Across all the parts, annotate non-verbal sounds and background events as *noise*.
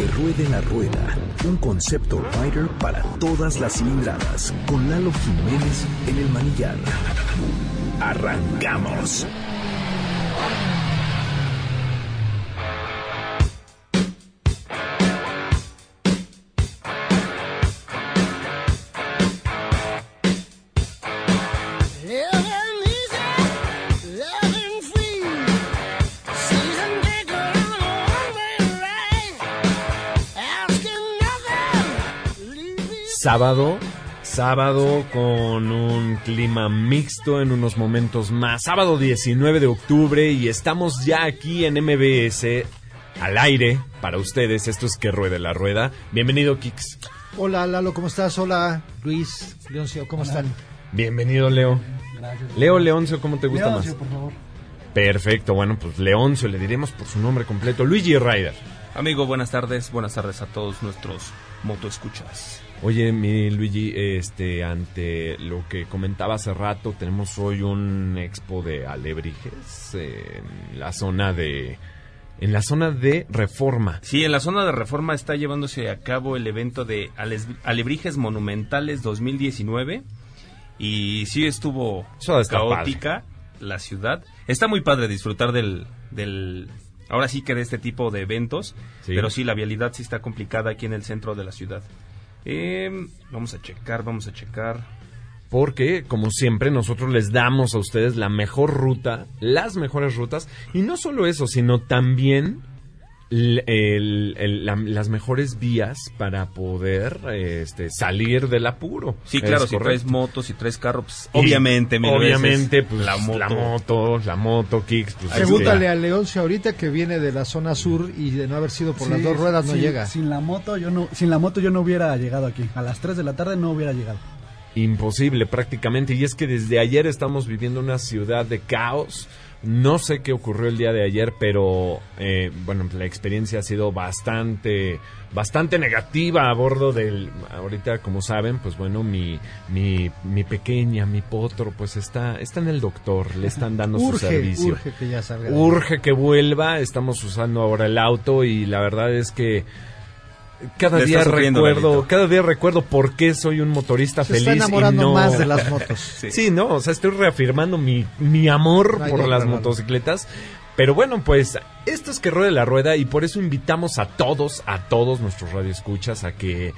Que ruede la rueda, un concepto rider para todas las cilindradas, con Lalo Jiménez en el manillar. Arrancamos. Sábado. Sábado con un clima mixto en unos momentos más. Sábado 19 de octubre y estamos ya aquí en MBS al aire para ustedes. Esto es Que Ruede la Rueda. Bienvenido, Kix. Hola, Lalo, ¿cómo estás? Hola, Luis, Leoncio, ¿cómo están? Bienvenido, Leo. Gracias. Leo Leoncio, ¿cómo te gusta Leoncio, más? por favor. Perfecto, bueno, pues Leoncio, le diremos por su nombre completo. Luigi Ryder. Amigo, buenas tardes. Buenas tardes a todos nuestros motoescuchas. Oye, mi Luigi, este, ante lo que comentaba hace rato, tenemos hoy un expo de alebrijes en la zona de, en la zona de Reforma. Sí, en la zona de reforma está llevándose a cabo el evento de Alebrijes Monumentales 2019 y sí estuvo caótica la ciudad. Está muy padre disfrutar del, del, ahora sí que de este tipo de eventos, Sí. pero sí la vialidad sí está complicada aquí en el centro de la ciudad. Eh, vamos a checar, vamos a checar. Porque, como siempre, nosotros les damos a ustedes la mejor ruta, las mejores rutas, y no solo eso, sino también el- el- la- las mejores vías para poder este, salir del apuro. Sí, claro, si correcto. traes motos, si traes carro, pues, obviamente, mil obviamente, veces pues la moto. la moto, la moto, kicks, pues, Pregúntale este, a Leoncio ahorita que viene de la zona sur y de no haber sido por las Sí, dos ruedas no sin- llega. Sin la moto yo no, sin la moto yo no hubiera llegado aquí. A las 3 de la tarde no hubiera llegado. imposible prácticamente. Y es que desde ayer estamos viviendo una ciudad de caos. No sé qué ocurrió el día de ayer, pero eh, bueno, la experiencia ha sido bastante, bastante negativa a bordo del. Ahorita, como saben, pues bueno, mi, mi, mi pequeña, mi potro, pues está, está en el doctor, le están dando su servicio. urge que ya salga. Urge que vuelva, estamos usando ahora el auto y la verdad es que cada Le día recuerdo, Lalito. cada día recuerdo por qué soy un motorista Se feliz está enamorando y no más de las motos. *laughs* Sí. no, o sea, estoy reafirmando mi, mi amor No por las motocicletas. Pero bueno, pues esto es que ruede la rueda y por eso invitamos a todos, a todos nuestros radioescuchas a que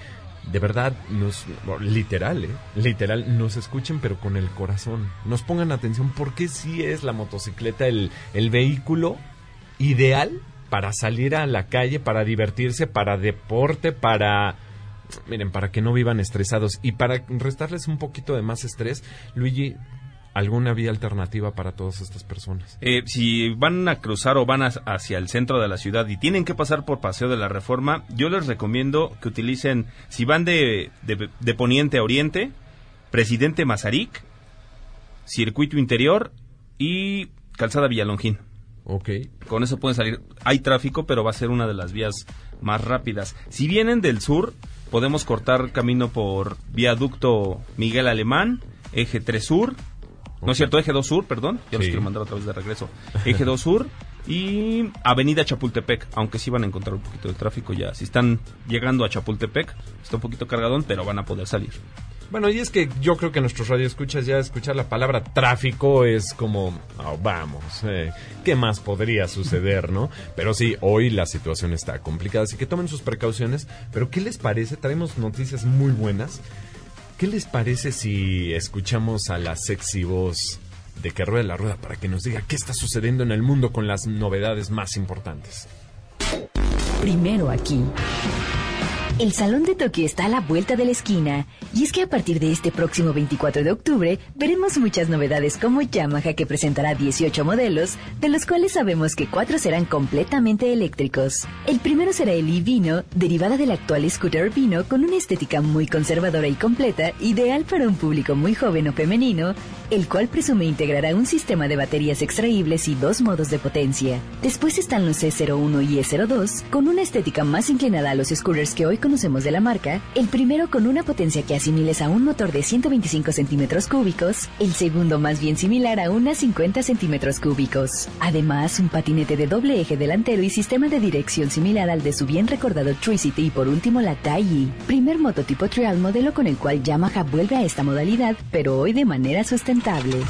de verdad nos, literal, ¿eh? literal, nos escuchen pero con el corazón. Nos pongan atención porque sí es la motocicleta el, el vehículo ideal para salir a la calle, para divertirse, para deporte, para... Miren, para que no vivan estresados y para restarles un poquito de más estrés, Luigi, ¿alguna vía alternativa para todas estas personas? Eh, si van a cruzar o van hacia el centro de la ciudad y tienen que pasar por Paseo de la Reforma, yo les recomiendo que utilicen, si van de, de- de poniente a oriente, Presidente Mazarik, Circuito Interior y Calzada Villalongín. Ok. Con eso pueden salir. Hay tráfico, pero va a ser una de las vías más rápidas. Si vienen del sur, podemos cortar camino por viaducto Miguel Alemán, eje 3 sur. No es cierto, eje 2 sur, perdón. Ya los quiero mandar otra vez de regreso. Eje 2 sur y Avenida Chapultepec. Aunque sí van a encontrar un poquito de tráfico ya. Si están llegando a Chapultepec, está un poquito cargadón, pero van a poder salir. Bueno, y es que yo creo que nuestros radioescuchas ya escuchar la palabra tráfico es como, "Ah, vamos, eh, ¿qué más podría suceder, no? Pero sí, hoy la situación está complicada, así que tomen sus precauciones. Pero ¿qué les parece? Traemos noticias muy buenas. ¿Qué les parece si escuchamos a la sexy voz de que ruede la rueda para que nos diga qué está sucediendo en el mundo con las novedades más importantes? Primero aquí. El Salón de Tokio está a la vuelta de la esquina y es que a partir de este próximo 24 de octubre veremos muchas novedades como Yamaha que presentará 18 modelos, de los cuales sabemos que 4 serán completamente eléctricos. El primero será el e-Vino, derivada del actual scooter Vino con una estética muy conservadora y completa, ideal para un público muy joven o femenino. el cual presume integrará un sistema de baterías extraíbles y dos modos de potencia. Después están los E01 y E02, con una estética más inclinada a los scooters que hoy conocemos de la marca, el primero con una potencia que asimiles a un motor de 125 centímetros cúbicos, el segundo más bien similar a unas 50 centímetros cúbicos. Además, un patinete de doble eje delantero y sistema de dirección similar al de su bien recordado Tricity y por último la Taiyi, primer mototipo trial modelo con el cual Yamaha vuelve a esta modalidad, pero hoy de manera sustentable.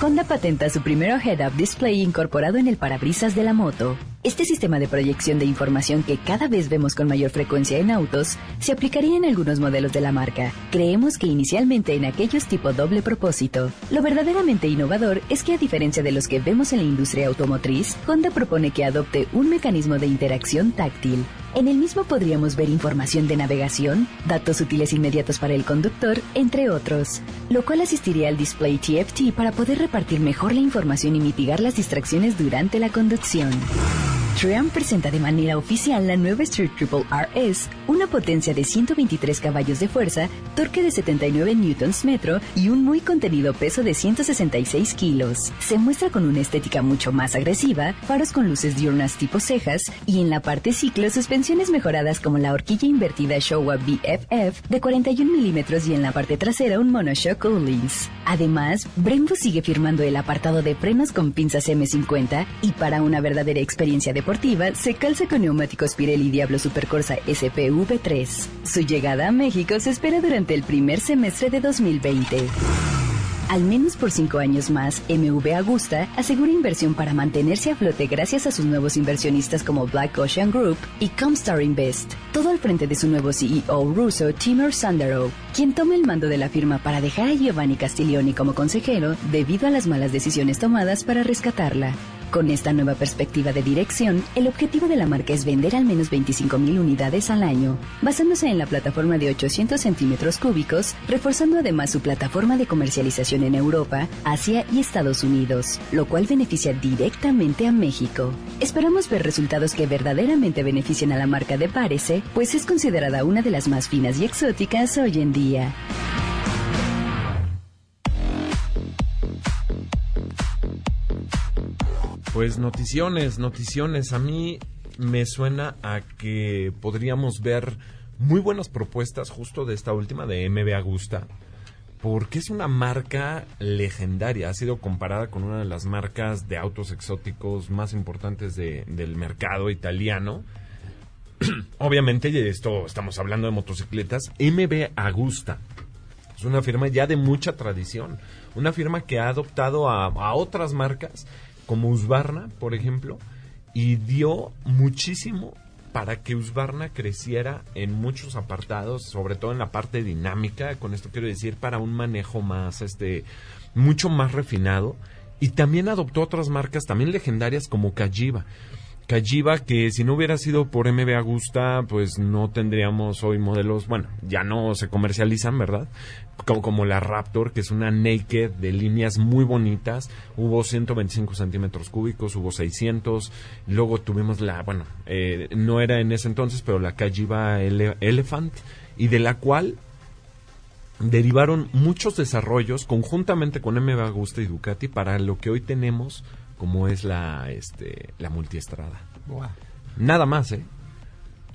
Honda patenta su primero head-up display incorporado en el parabrisas de la moto. Este sistema de proyección de información que cada vez vemos con mayor frecuencia en autos se aplicaría en algunos modelos de la marca. Creemos que inicialmente en aquellos tipo doble propósito. Lo verdaderamente innovador es que a diferencia de los que vemos en la industria automotriz, Honda propone que adopte un mecanismo de interacción táctil. En el mismo podríamos ver información de navegación, datos útiles inmediatos para el conductor, entre otros, lo cual asistiría al display TFT para poder repartir mejor la información y mitigar las distracciones durante la conducción. Triumph presenta de manera oficial la nueva Street Triple RS, una potencia de 123 caballos de fuerza, torque de 79 newtons metro y un muy contenido peso de 166 kilos. Se muestra con una estética mucho más agresiva, faros con luces diurnas tipo cejas y en la parte ciclo suspensiones mejoradas como la horquilla invertida Showa BFF de 41 milímetros y en la parte trasera un monoshock Ohlins. Además, Brembo sigue firmando el apartado de frenos con pinzas M50 y para una verdadera experiencia deportiva se calza con neumáticos Pirelli Diablo Supercorsa SPV3. Su llegada a México se espera durante el primer semestre de 2020. Al menos por cinco años más, MV Agusta asegura inversión para mantenerse a flote gracias a sus nuevos inversionistas como Black Ocean Group y Comstar Invest. Todo al frente de su nuevo CEO ruso, Timur Sandero, quien toma el mando de la firma para dejar a Giovanni Castiglioni como consejero debido a las malas decisiones tomadas para rescatarla. Con esta nueva perspectiva de dirección, el objetivo de la marca es vender al menos 25.000 unidades al año, basándose en la plataforma de 800 centímetros cúbicos, reforzando además su plataforma de comercialización en Europa, Asia y Estados Unidos, lo cual beneficia directamente a México. Esperamos ver resultados que verdaderamente beneficien a la marca de Parece, pues es considerada una de las más finas y exóticas hoy en día. Pues noticiones, noticiones. A mí me suena a que podríamos ver muy buenas propuestas justo de esta última de MB Agusta, porque es una marca legendaria. Ha sido comparada con una de las marcas de autos exóticos más importantes del mercado italiano. *clears throat* Obviamente, esto estamos hablando de motocicletas. MB Agusta es una firma ya de mucha tradición, una firma que ha adoptado a, a otras marcas como Husqvarna, por ejemplo, y dio muchísimo para que Husqvarna creciera en muchos apartados, sobre todo en la parte dinámica, con esto quiero decir para un manejo más este mucho más refinado y también adoptó otras marcas también legendarias como Kajiba. Kajiba que si no hubiera sido por MB Agusta, pues no tendríamos hoy modelos, bueno, ya no se comercializan, ¿verdad? Como, la Raptor, que es una naked de líneas muy bonitas. Hubo 125 centímetros cúbicos, hubo 600. Luego tuvimos la, bueno, eh, no era en ese entonces, pero la Kajiba Elephant, y de la cual derivaron muchos desarrollos conjuntamente con MB Agusta y Ducati para lo que hoy tenemos como es la este la multiestrada. Nada más, ¿eh?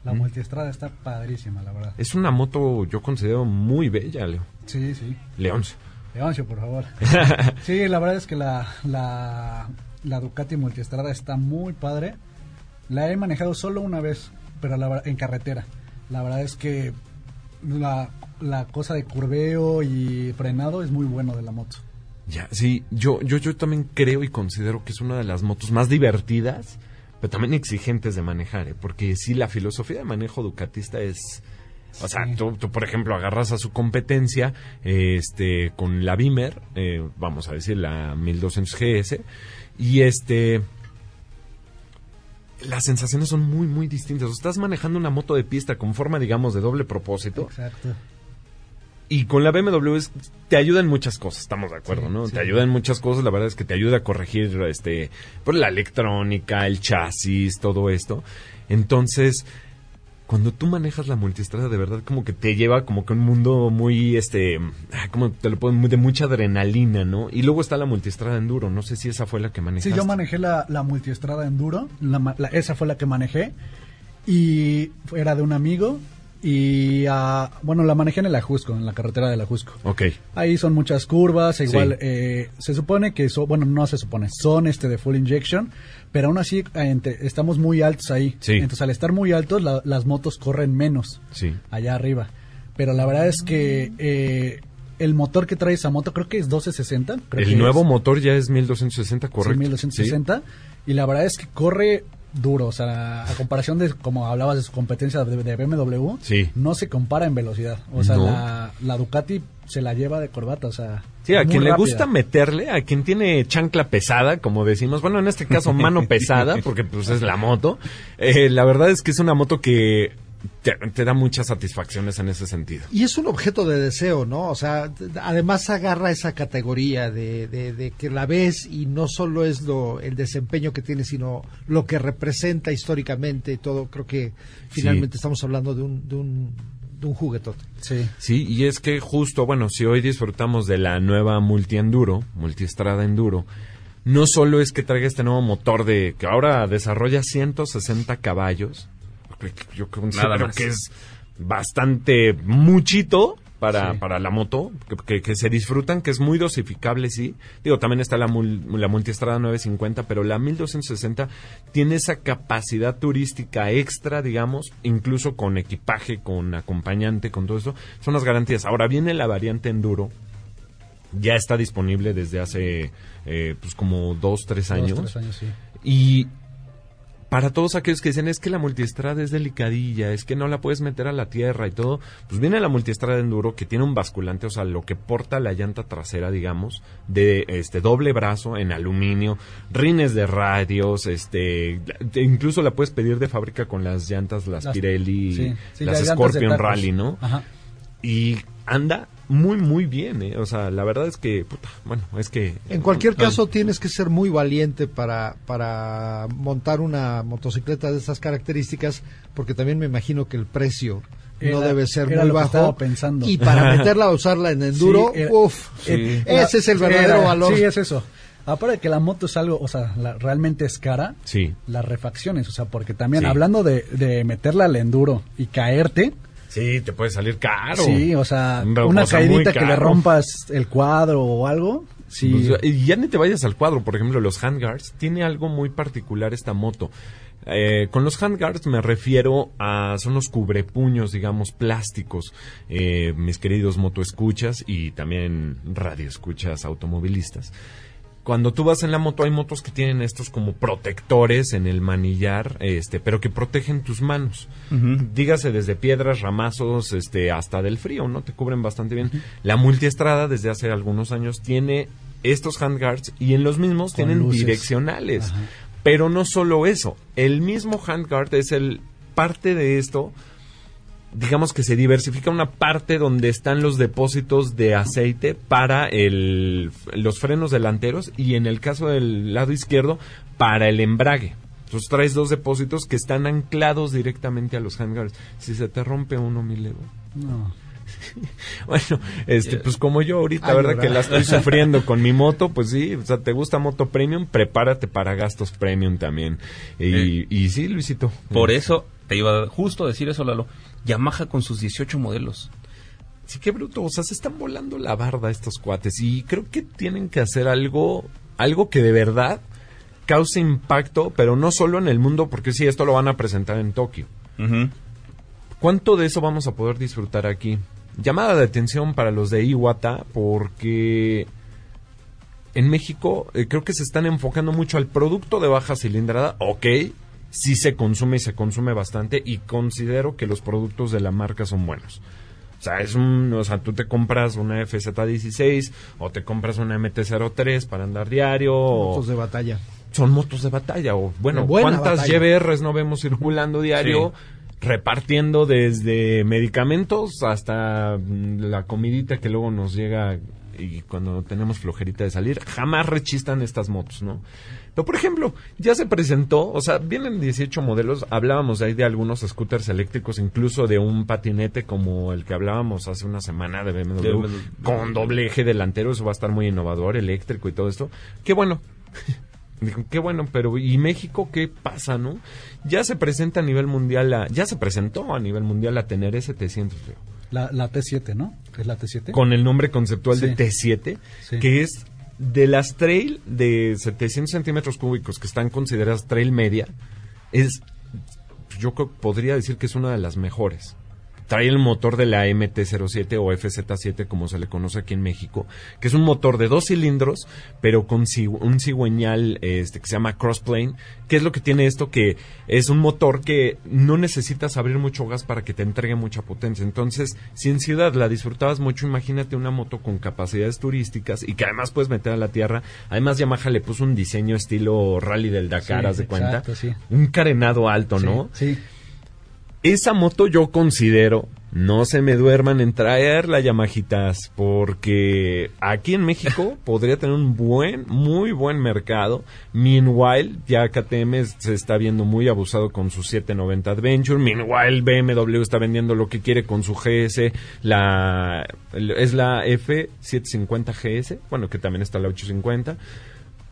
La multiestrada está padrísima, la verdad. Es una moto, yo considero muy bella, Leo. Sí, sí. Leoncio. Leoncio, por favor. *laughs* sí, la verdad es que la, la, la Ducati multiestrada está muy padre. La he manejado solo una vez, pero la, en carretera. La verdad es que la, la cosa de curveo y frenado es muy bueno de la moto. Ya, sí, yo, yo, yo también creo y considero que es una de las motos más divertidas, pero también exigentes de manejar, ¿eh? porque sí, la filosofía de manejo ducatista es... O sea, tú, por ejemplo, agarras a su competencia este, con la Beamer, eh, vamos a decir la 1200 GS, y este... Las sensaciones son muy, muy distintas. estás manejando una moto de pista con forma, digamos, de doble propósito. Exacto y con la BMW te ayuda en muchas cosas, estamos de acuerdo, ¿no? Te ayuda en muchas cosas, la verdad es que te ayuda a corregir este por la electrónica, el chasis, todo esto. Entonces, cuando tú manejas la multistrada, de verdad como que te lleva como que un mundo muy, este, ah, como te lo puedo, de mucha adrenalina, ¿no? Y luego está la multistrada enduro, no sé si esa fue la que manejaste. Sí, yo manejé la, la multiestrada enduro, la la- esa fue la que manejé y era de un amigo y ah, bueno, la manejé en el Ajusco, en la carretera del Ajusco. Ok, Ahí son muchas curvas, igual Sí. eh, se supone que son, bueno, no se supone, son este de full injection, pero aún así eh, estamos muy altos ahí. Sí. Entonces al estar muy altos la- las motos corren menos sí. allá arriba. Pero la verdad es que eh, el motor que trae esa moto creo que es 1260. creo que El nuevo es. motor ya es 1260, correcto. Sí, 1260. Y la verdad es que corre duro. O sea, a comparación de, como hablabas de su competencia de, de BMW, Sí. no se compara en velocidad. O sea, No. la, la Ducati se la lleva de corbata. O sea, Sí, a quien le gusta meterle, a quien tiene chancla pesada, como decimos, bueno, en este caso mano *laughs* pesada, porque pues es la moto, eh, la verdad es que es una moto que te, te da muchas satisfacciones en ese sentido. Y es un objeto de deseo, ¿no? O sea, además agarra esa categoría de, de- de que la ves y no solo es lo, el desempeño que tiene, sino lo que representa históricamente y todo. Creo que finalmente estamos hablando de un, de un, de un juguetote. Sí. Sí, y es que justo, bueno, si hoy disfrutamos de la nueva multi-enduro, multiestrada enduro, no solo es que traiga este nuevo motor de que ahora desarrolla 160 caballos, yo considero que es bastante muchito para, Sí. para la moto, que, que- que se disfrutan, que es muy dosificable, sí. Digo, también está la, mul- la multiestrada 950, pero la 1260 tiene esa capacidad turística extra, digamos, incluso con equipaje, con acompañante, con todo eso. Son las garantías. Ahora viene la variante enduro. Ya está disponible desde hace, eh, pues como dos, tres Dos, años. tres años, sí. Y para todos aquellos que dicen es que la multiestrada es delicadilla, es que no la puedes meter a la tierra y todo, pues viene la multiestrada enduro que tiene un basculante, o sea, lo que porta la llanta trasera, digamos, de este doble brazo en aluminio, rines de radios, este, te- incluso la puedes pedir de fábrica con las llantas, las, Las- Pirelli, sí, sí, las de Scorpion. Rally, ¿no? Ajá. Y anda muy, muy bien, ¿eh? O sea, la verdad es que, puta, bueno, es que... En cualquier caso, tienes que ser muy valiente para, para montar una motocicleta de estas características, porque también me imagino que el precio no Era- debe ser muy bajo. estaba pensando. Y para meterla a usarla en enduro, Sí, era- uff, Sí. ese es el verdadero Era- valor. Sí, es eso. Aparte de que la moto es algo, o sea, la- realmente es cara, Sí. las refacciones, o sea, porque también Sí. hablando de, de meterla al enduro y caerte, Sí, te puede salir caro. sí, o sea, Una una caidita que le rompas el cuadro o algo, sí. Pues, y ya ni te vayas al cuadro, por ejemplo, los handguards. Tiene algo muy particular esta moto. Eh, con los handguards me refiero a, son los cubrepuños, digamos, plásticos, eh, mis queridos motoescuchas y también radioescuchas automovilistas. Cuando tú vas en la moto hay motos que tienen estos como protectores en el manillar, este, pero que protegen tus manos. Dígase desde piedras, ramazos, este, hasta del frío, ¿no? Te cubren bastante bien. La multiestrada desde hace algunos años tiene estos handguards y en los mismos Con tienen luces. direccionales. Ajá. Pero no solo eso, el mismo handguard es el parte de esto digamos que se diversifica una parte donde están los depósitos de aceite para el, los frenos delanteros y en el caso del lado izquierdo para el embrague. Entonces traes dos depósitos que están anclados directamente a los handguards. Si se te rompe uno, mi Leo. No. *laughs* Bueno, este, pues como yo ahorita, Ay, ¿verdad? Que la estoy *laughs* sufriendo con mi moto, pues sí, o sea, ¿te gusta moto premium? Prepárate para gastos premium también. Y, Eh. y sí, Luisito. Por Eh, eso te iba justo a decir eso, Lalo. Yamaha con sus 18 modelos. Sí, qué bruto. O sea, se están volando la barda estos cuates. Y creo que tienen que hacer algo, algo que de verdad cause impacto, pero no solo en el mundo, porque sí, esto lo van a presentar en Tokio. ¿Cuánto de eso vamos a poder disfrutar aquí? Llamada de atención para los de Iwata, porque en México eh, creo que se están enfocando mucho al producto de baja cilindrada. Ok, sí se consume y se consume bastante, y considero que los productos de la marca son buenos. O sea, es un, o sea, tú te compras una FZ16 o te compras una MT-03 para andar diario. o- Motos de batalla. son motos de batalla o bueno, ¿cuántas batalla. GBRs no vemos circulando diario repartiendo desde medicamentos hasta mm, la comidita que luego nos llega y cuando tenemos flojerita de salir, jamás rechistan estas motos, ¿no? Pero, por ejemplo, ya se presentó, o sea, vienen 18 modelos, hablábamos ahí de algunos scooters eléctricos, incluso de un patinete como el que hablábamos hace una semana de BMW, De BMW. con doble eje delantero, eso va a estar muy innovador, eléctrico y todo esto. Qué bueno. Dijo, qué bueno, pero ¿y México qué pasa, no? Ya se presenta a nivel mundial, la- ya se presentó a nivel mundial a tener S700, Leo La, la T7, ¿no? ¿Es la T7? con el nombre conceptual de Sí. T7, Sí. que es de las trail de 700 centímetros cúbicos que están consideradas trail media, es, yo creo, podría decir que es una de las mejores. Trae el motor de la MT-07 o FZ7, como se le conoce aquí en México, que es un motor de dos cilindros, pero con un cigüeñal este, que se llama Crossplane. ¿Qué es lo que tiene esto? Que es un motor que no necesitas abrir mucho gas para que te entregue mucha potencia. Entonces, si en ciudad la disfrutabas mucho, imagínate una moto con capacidades turísticas y que además puedes meter a la tierra. Además, Yamaha le puso un diseño estilo rally del Dakar, Sí, haz de cuenta. sí. Un carenado alto, Sí, ¿no? Sí. Esa moto yo considero, no se me duerman en traerla, Yamajitas, porque aquí en México *laughs* podría tener un buen, muy buen mercado. Meanwhile, ya KTM se está viendo muy abusado con su 790 Adventure. Meanwhile, BMW está vendiendo lo que quiere con su GS, la, es la F750 GS, bueno, que también está la 850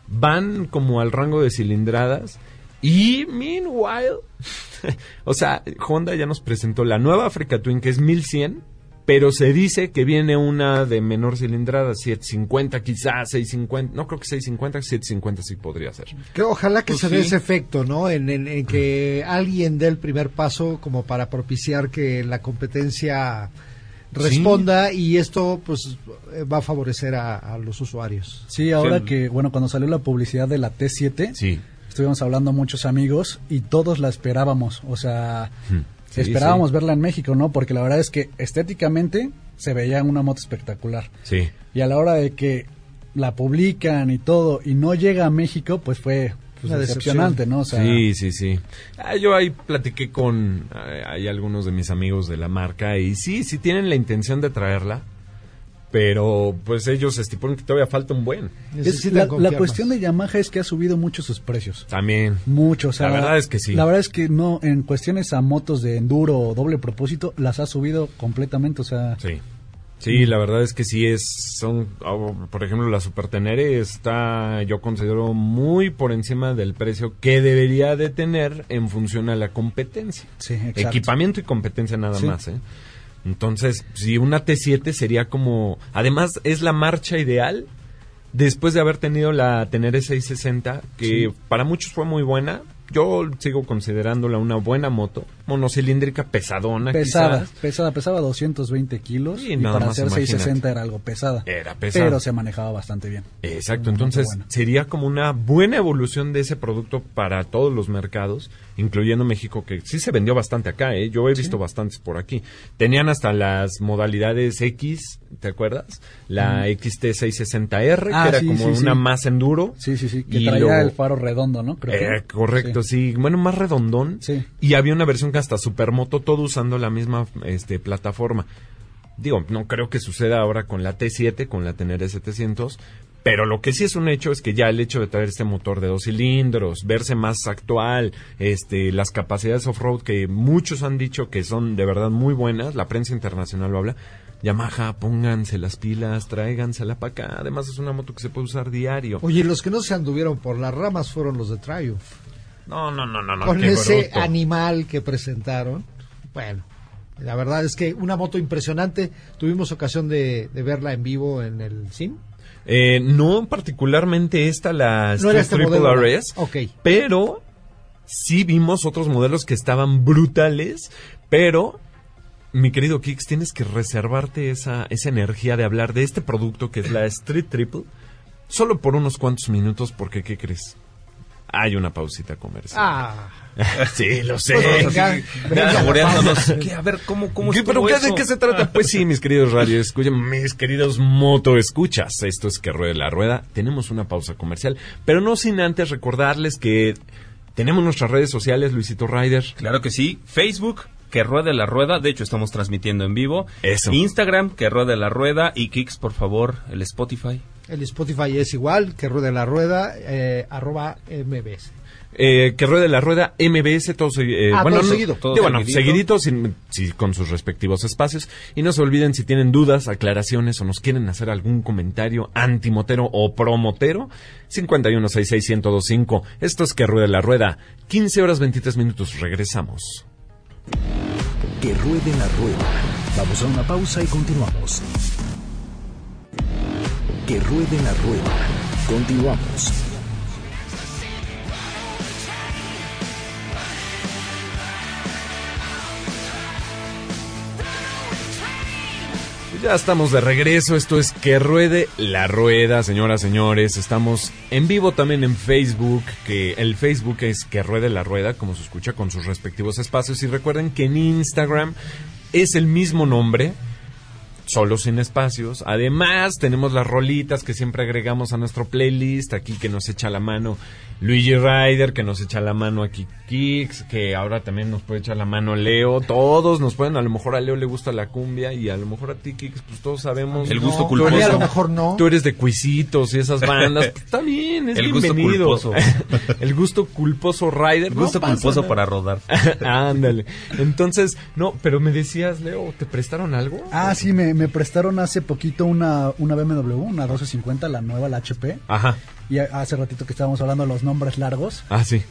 van como al rango de cilindradas y meanwhile, *laughs* o sea, Honda ya nos presentó la nueva Africa Twin que es 1100, pero se dice que viene una de menor cilindrada, 750 quizás, 650, no creo que 650, 750 sí podría ser. Que ojalá que Pues se dé ese efecto, ¿no? En, en- en que alguien dé el primer paso como para propiciar que la competencia responda y esto pues eh, va a favorecer a, a los usuarios. Sí, ahora Sí. que, bueno, cuando salió la publicidad de la T7, Sí. Estuvimos hablando muchos amigos y todos la esperábamos. O sea, Sí, esperábamos sí. verla en México, ¿no? Porque la verdad es que estéticamente se veía una moto espectacular. Sí. Y a la hora de que la publican y todo y no llega a México, pues fue pues, decepcionante, ¿no? O sea, sí, sí, sí. Ah, yo ahí platiqué con eh, hay algunos de mis amigos de la marca y sí, sí tienen la intención de traerla, pero pues ellos estipulan que todavía falta un buen. es- la, cuestión de Yamaha es que ha subido mucho sus precios. También. Mucho, o sea, La verdad es que sí. La verdad es que no, en cuestiones a motos de enduro o doble propósito, las ha subido completamente, o sea, Sí. Sí, la verdad es que sí es, son, oh, por ejemplo, la Super Tenere está, yo considero muy por encima del precio que debería de tener en función a la competencia. sí, exacto. Equipamiento y competencia nada Sí. más, ¿eh? Entonces, si una T7 sería como, además es la marcha ideal después de haber tenido la Tenere 660, que para muchos fue muy buena. Yo sigo considerándola una buena moto, monocilíndrica, pesadona, pesada, quizás. pesada, pesaba 220 kilos Sí, y nada para más, hacer imagínate. 660 era algo pesada. Era pesada. Pero se manejaba bastante bien. Exacto, entonces sería como una buena evolución de ese producto para todos los mercados, incluyendo México, que sí se vendió bastante acá, ¿eh? yo he visto bastantes por aquí. Tenían hasta las modalidades X, ¿te acuerdas? La XT660R, Ah, que era sí, como sí, una más enduro. Sí, sí, sí, que Y traía luego- el faro redondo, ¿no? Creo que- Eh, correcto, sí. Bueno, más redondón. Sí. Y había una versión que hasta Supermoto, todo usando la misma este, plataforma. Digo, no creo que suceda ahora con la T7, con la Tenere 700. Pero lo que sí es un hecho es que ya el hecho de traer este motor de dos cilindros, verse más actual, este, las capacidades off-road que muchos han dicho que son de verdad muy buenas, la prensa internacional lo habla. Yamaha, pónganse las pilas, tráigansela para acá. Además es una moto que se puede usar diario. Oye, los que no se anduvieron por las ramas fueron los de Triumph. No, no, no, no, no. Con ese bruto. animal que presentaron. Bueno, la verdad es que una moto impresionante. Tuvimos ocasión de, de verla en vivo en el SIM. Eh, no particularmente esta, la No este Triple modelo. RS, Ok. pero sí vimos otros modelos que estaban brutales, pero mi querido Kix, tienes que reservarte esa, esa energía de hablar de este producto que es la Street Triple solo por unos cuantos minutos porque, ¿qué crees? Hay una pausita comercial. Ah, *laughs* sí, lo sé. A ver, ¿cómo, cómo ¿Qué, ¿Pero qué, de qué se trata? Pues sí, mis queridos radio escuchan, mis queridos moto escuchas. Esto es que ruede la rueda. Tenemos una pausa comercial, pero no sin antes recordarles que tenemos nuestras redes sociales, Luisito Rider. Claro que sí. Facebook, que ruede la rueda. De hecho, estamos transmitiendo en vivo. Eso. Instagram, que ruede la rueda. Y Kicks, por favor, el Spotify. El Spotify es igual, que ruede la rueda, eh, arroba MBS. Eh, que ruede la rueda MBS, todo, eh, Ah, bueno, todo no- seguido. seguidito, sin- con sus respectivos espacios. Y no se olviden, si tienen dudas, aclaraciones o nos quieren hacer algún comentario antimotero o promotero, 5166125. Esto es que ruede la rueda. 15 horas 23 minutos, regresamos. Que ruede la rueda. Vamos a una pausa y continuamos. Que ruede la rueda. Continuamos. Ya estamos de regreso, esto es Que Ruede la Rueda, señoras, señores. Estamos en vivo también en Facebook, que el Facebook es Que Ruede la Rueda, como se escucha con sus respectivos espacios. Y recuerden que en Instagram es el mismo nombre, solo sin espacios. Además, tenemos las rolitas que siempre agregamos a nuestro playlist, aquí que nos echa la mano Luigi Ryder, que nos echa la mano aquí Kix, que ahora también nos puede echar la mano Leo. Todos nos pueden, a lo mejor a Leo le gusta la cumbia y a lo mejor a ti Kix, pues todos sabemos. El gusto No, culposo. A lo mejor no. Tú eres de cuisitos y esas bandas. pues, está bien, es El gusto bienvenido. culposo. *laughs* el gusto culposo Ryder. El gusto no culposo nada. para rodar. *laughs* Ándale. Entonces, no, pero me decías, Leo, ¿te prestaron algo? Ah, sí, me, me prestaron hace poquito una, una BMW, una 1250, la nueva, la HP. Ajá. Y hace ratito que estábamos hablando de los nombres largos, Ah, sí.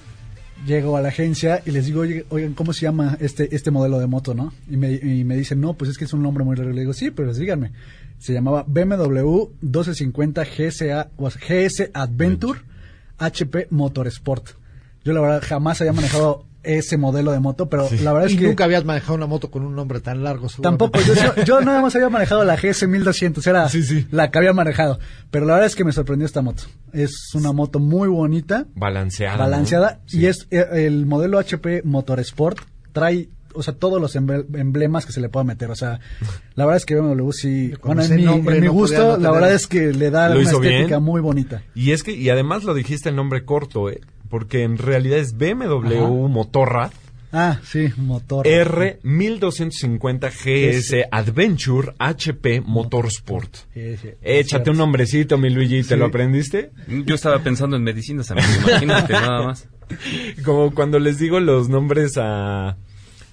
llego a la agencia y les digo, "Oye, oigan, ¿cómo se llama este, este modelo de moto, no? Y me, y me dicen, no, pues es que es un nombre muy largo. Le digo, sí, pero díganme. Se llamaba BMW 1250 GSA, GS Adventure HP Motorsport. Yo la verdad jamás había manejado ese modelo de moto, pero la verdad es y que... nunca habías manejado una moto con un nombre tan largo. Tampoco, yo, *laughs* yo, yo nada más había manejado la GS 1200, era Sí, sí. la que había manejado. Pero la verdad es que me sorprendió esta moto. Es una moto muy bonita, Balanceada. ¿no? balanceada, Sí. y es eh, el modelo HP Motorsport, trae, o sea, todos los emble- emblemas que se le pueda meter. O sea, *laughs* la verdad es que BMW sí, bueno, en mi, nombre en mi no gusto, no la verdad es que le da una estética bien. muy bonita. Y es que, y además lo dijiste el nombre corto, ¿eh? Porque en realidad es BMW Ajá. Motorrad Ah, sí, motor. R1250 GS Adventure HP Motorsport. Sí, sí, Échate un nombrecito, mi Luigi, ¿te Sí. lo aprendiste? Yo estaba pensando en medicinas, amigo. Imagínate nada más. *laughs* Como cuando les digo los nombres a,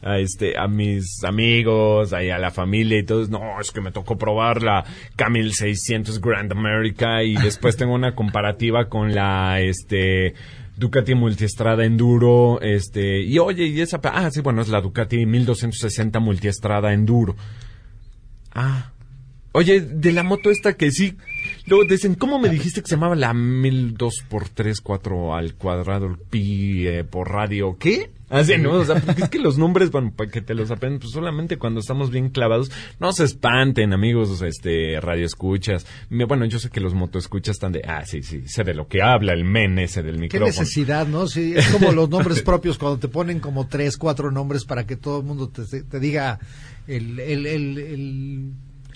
a este a mis amigos, ahí a la familia y todos, no, es que me tocó probar la Camil 600 Grand America y después tengo una comparativa con la este Ducati Multiestrada Enduro, este, y oye, y esa, ah, sí, bueno, es la Ducati 1260 Multiestrada Enduro. Ah. Oye, de la moto esta que sí. Luego dicen, ¿cómo me dijiste que se llamaba la 1002 por 3, 4 al cuadrado, el pi eh, por radio? ¿Qué? Así, ¿no? O sea, porque es que los nombres, bueno, para que te los aprendan, pues solamente cuando estamos bien clavados. No se espanten, amigos, este, radioescuchas. Bueno, yo sé que los motoescuchas están de, ah, sí, sí, sé de lo que habla el men ese del Qué micrófono. necesidad, ¿no? Sí, es como los nombres propios cuando te ponen como tres, cuatro nombres para que todo el mundo te, te diga el, el, el, el,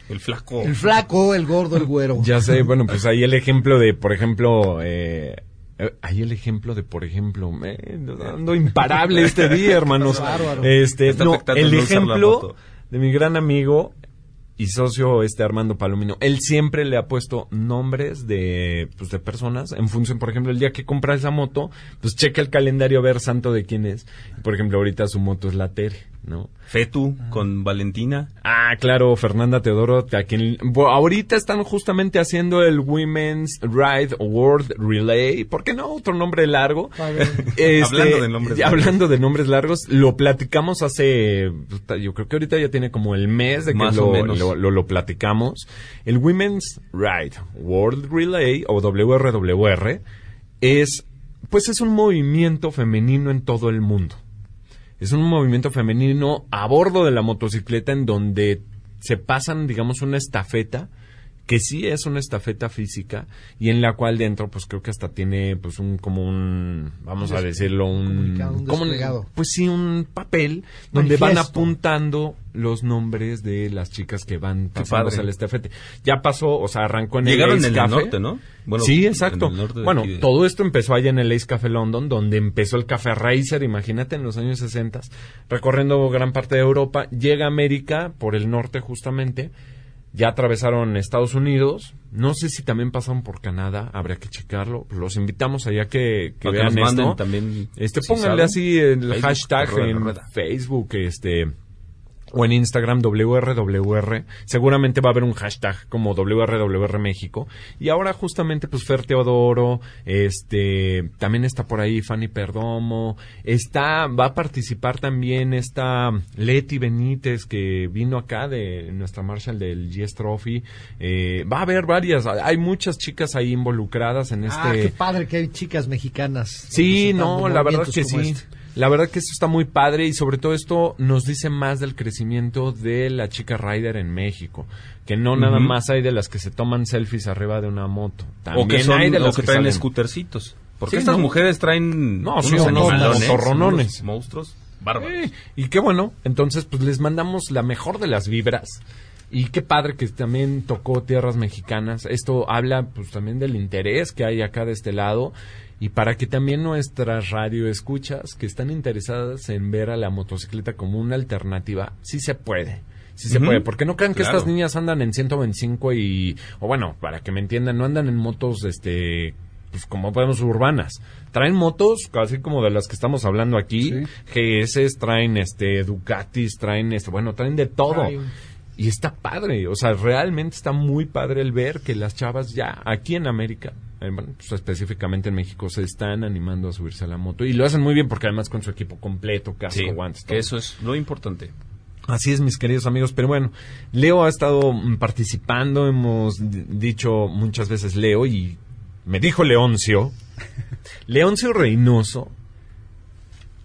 El flaco. el flaco, el gordo, el güero. Ya sé, bueno, pues ahí el ejemplo de, por ejemplo, eh, eh, ahí el ejemplo de, por ejemplo, eh, ando imparable este día, *laughs* hermanos. Este, no, el ejemplo de mi gran amigo y socio este Armando Palomino, él siempre le ha puesto nombres de pues de personas en función, por ejemplo, el día que compra esa moto, pues checa el calendario a ver santo de quién es. Por ejemplo, ahorita su moto es la Tere, ¿no? Fetu con Valentina. Ah, claro, Fernanda Teodoro, a quien ahorita están justamente haciendo el Women's Ride World Relay. ¿Por qué no? Otro nombre largo. *laughs* Este, Hablando de nombres largos. Hablando de nombres largos, lo platicamos hace, yo creo que ahorita ya tiene como el mes de que Más lo, o menos. lo, lo- lo platicamos. El Women's Ride World Relay o WRWR es, pues es un movimiento femenino en todo el mundo. Es un movimiento femenino a bordo de la motocicleta en donde se pasan, digamos, una estafeta que sí es una estafeta física y en la cual dentro pues creo que hasta tiene pues un como un vamos a decirlo un, comunicado, un como desplegado. pues sí un papel donde van apuntando los nombres de las chicas que van padre. el estafete ya pasó o sea arrancó en Llegaron el Ace en el Cafe. norte, ¿no? Bueno, sí exacto bueno de- todo esto empezó allá en el Ace Café London donde empezó el Café Racer imagínate en los años 60 recorriendo gran parte de Europa llega a América por el norte justamente ya atravesaron Estados Unidos. No sé si también pasaron por Canadá, habría que checarlo. Los invitamos allá que, que que vean nos manden esto. también, Este, si pónganle saben. así el Facebook, hashtag en. Facebook, este o en Instagram WRWR, seguramente va a haber un hashtag como WRWR México. Y ahora justamente pues Fer Teodoro, este, también está por ahí Fanny Perdomo, está, va a participar también esta Leti Benítez que vino acá de nuestra Marshall del GS Trophy. Eh, va a haber varias, hay muchas chicas ahí involucradas en este... Ah, qué padre que hay chicas mexicanas. Sí, no, la verdad movimientos que sí. este. La verdad que esto está muy padre y sobre todo esto nos dice más del crecimiento de la chica rider en México, que no nada más hay de las que se toman selfies arriba de una moto, también o que son hay de las que que, traen salen. scootercitos. Porque Sí, estas no. mujeres traen No, unos sí, monstruos bárbaros. Eh, y qué bueno, entonces pues les mandamos la mejor de las vibras. Y qué padre que también tocó tierras mexicanas. Esto habla pues también del interés que hay acá de este lado y para que también nuestras radio escuchas que están interesadas en ver a la motocicleta como una alternativa, sí se puede. Sí se puede, porque no crean que Claro. estas niñas andan en 125 y o bueno, para que me entiendan, no andan en motos este pues como podemos urbanas. Traen motos casi como de las que estamos hablando aquí, Sí. GS, traen este Ducatis, traen este, bueno, traen de todo. Y está padre, o sea, realmente está muy padre el ver que las chavas ya aquí en América, bueno, pues específicamente en México, se están animando a subirse a la moto. Y lo hacen muy bien porque además con su equipo completo, casco, Sí, guantes, todo. eso es lo importante. Así es, mis queridos amigos. Pero bueno, Leo ha estado mm, participando, hemos dicho muchas veces Leo y me dijo Leoncio. *laughs* Leoncio Reynoso.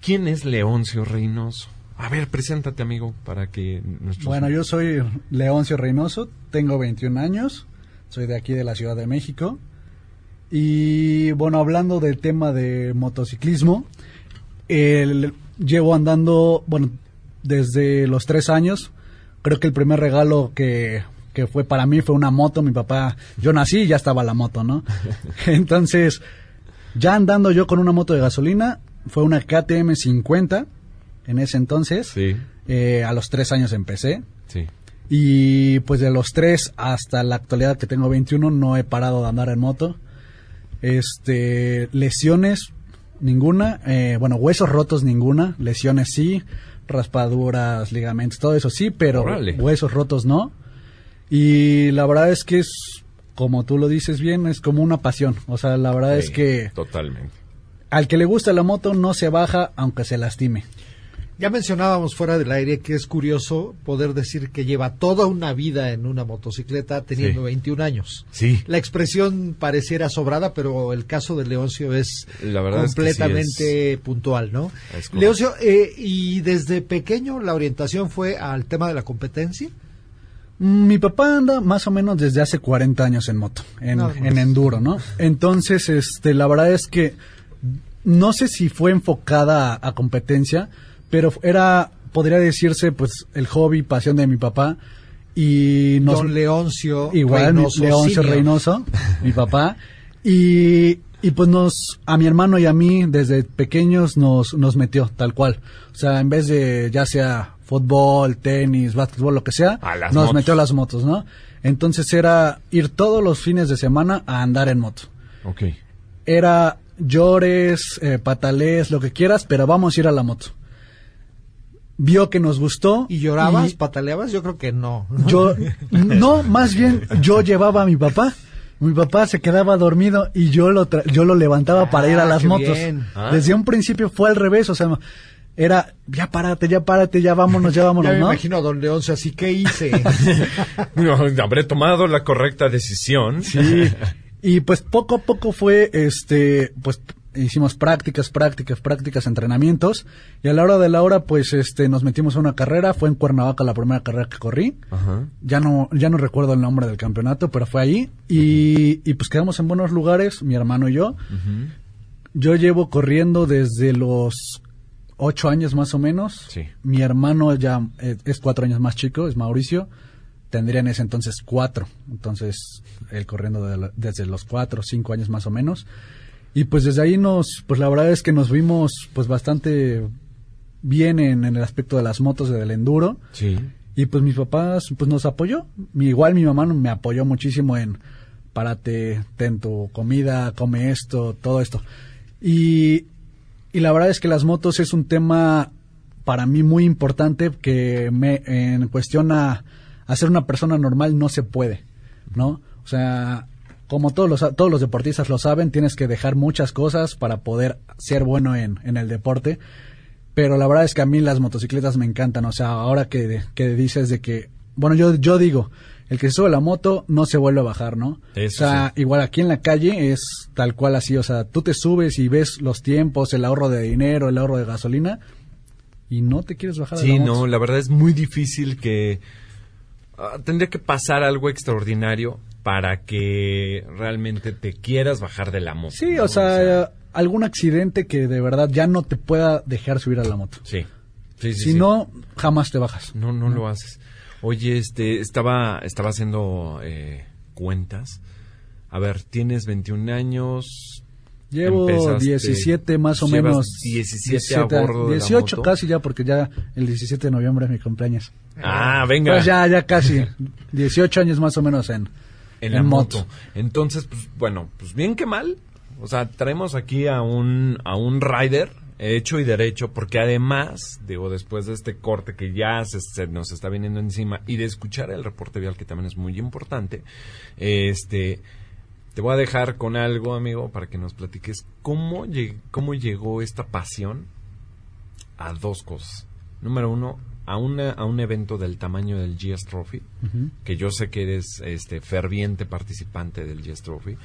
¿Quién es Leoncio Reynoso? A ver, preséntate, amigo, para que nuestros... Bueno, yo soy Leoncio Reynoso, tengo 21 años, soy de aquí de la Ciudad de México. Y bueno, hablando del tema de motociclismo, el- llevo andando, bueno, desde los tres años. Creo que el primer regalo que, que fue para mí fue una moto. Mi papá, yo nací y ya estaba la moto, ¿no? *laughs* Entonces, ya andando yo con una moto de gasolina, fue una KTM 50 en ese entonces. Sí, Eh, a los tres años empecé. sí. Y pues de los tres hasta la actualidad que tengo 21 no he parado de andar en moto. Este, lesiones, ninguna. Eh, bueno, huesos rotos, ninguna. Lesiones sí. Raspaduras, ligamentos, todo eso sí, pero huesos rotos no. Y la verdad es que es, como tú lo dices bien, es como una pasión. O sea, la verdad es que Totalmente. al que le gusta la moto no se baja aunque se lastime. Ya mencionábamos fuera del aire que es curioso poder decir que lleva toda una vida en una motocicleta teniendo Sí. 21 años. Sí. La expresión pareciera sobrada, pero el caso de Leoncio es La verdad es que sí completamente puntual, ¿no? Leoncio, eh, y desde pequeño la orientación fue al tema de la competencia. Mm, Mi papá anda más o menos desde hace 40 años en moto, en, enduro, ¿no? Entonces, este, la verdad es que no sé si fue enfocada a, a competencia, pero era, podría decirse, pues, el hobby, pasión de mi papá. Y nos, Don Leoncio igual mi- Reynoso Leoncio. Reynoso, *laughs* mi papá. Y, y pues nos, a mi hermano y a mí desde pequeños nos, nos metió tal cual. O sea, en vez de ya sea fútbol, tenis, básquetbol, lo que sea, nos motos. metió a las motos, ¿no? Entonces era ir todos los fines de semana a andar en moto. Ok. Era llores, eh, patales, lo que quieras, pero vamos a ir a la moto. Vio que nos gustó. ¿Y llorabas, y- pataleabas? Yo creo que no. yo, *laughs* no, más bien yo llevaba a mi papá. Mi papá se quedaba dormido y yo lo, tra- yo lo levantaba para ir a Ah, las motos. bien. Ah. Desde un principio fue al revés, o sea, era, ya párate, ya párate, ya vámonos, ya vámonos, *laughs* Ya me ¿no? imagino a don Leoncio, así que hice. *laughs* No, habré tomado la correcta decisión. Sí. Y pues poco a poco fue, este, pues hicimos prácticas, prácticas, prácticas, entrenamientos. Y a la hora de la hora, pues este, nos metimos a una carrera. Fue en Cuernavaca la primera carrera que corrí. Ajá. Ya no, ya no recuerdo el nombre del campeonato, pero fue ahí. Y, y pues quedamos en buenos lugares, mi hermano y yo. Yo llevo corriendo desde los ocho años más o menos. Sí. Mi hermano ya eh, es cuatro años más chico, es Mauricio. Tendría en ese entonces cuatro. Entonces, él corriendo de la- desde los cuatro, cinco años más o menos. Y pues desde ahí nos, pues la verdad es que nos vimos pues bastante bien en, en el aspecto de las motos, del enduro. Sí. Y pues mis papás pues nos apoyó. Mi- Igual mi mamá me apoyó muchísimo en párate, ten tu comida, come esto, todo esto. Y, y la verdad es que las motos es un tema para mí muy importante que me en cuestión a, a ser una persona normal no se puede, ¿no? O sea, como todos los, todos los deportistas lo saben, tienes que dejar muchas cosas para poder ser bueno en, en el deporte. Pero la verdad es que a mí las motocicletas me encantan. O sea, ahora que, que dices de que, bueno, yo, yo digo, el que se sube a la moto no se vuelve a bajar, ¿no? Eso o sea, igual aquí en la calle es tal cual así. O sea, tú te subes y ves los tiempos, el ahorro de dinero, el ahorro de gasolina y no te quieres bajar de Sí, la moto. no, la verdad es muy difícil que... ah, tendría que pasar algo extraordinario para que realmente te quieras bajar de la moto. Sí, ¿no? o sea, algún accidente que de verdad ya no te pueda dejar subir a la moto. sí. Sí, sí, si sí. no, jamás te bajas. No, no lo haces. Oye, este, estaba, estaba haciendo eh, cuentas. A ver, tienes 21 años. Llevo empezaste- 17 más o menos. 17 a bordo de la 18 moto. casi ya, porque ya el 17 de noviembre es mi cumpleaños. Ah, venga. Pues ya, ya casi. 18 años más o menos en, en la moto. Entonces, pues, bueno, pues bien que mal. O sea, traemos aquí a un, a un rider hecho y derecho, porque además, digo, después de este corte que ya se, se nos está viniendo encima y de escuchar el reporte vial, que también es muy importante, este, te voy a dejar con algo, amigo, para que nos platiques cómo, lleg- cómo llegó esta pasión a dos cosas. Número uno, a, una, a un evento del tamaño del GS Trophy, que yo sé que eres este ferviente participante del GS Trophy.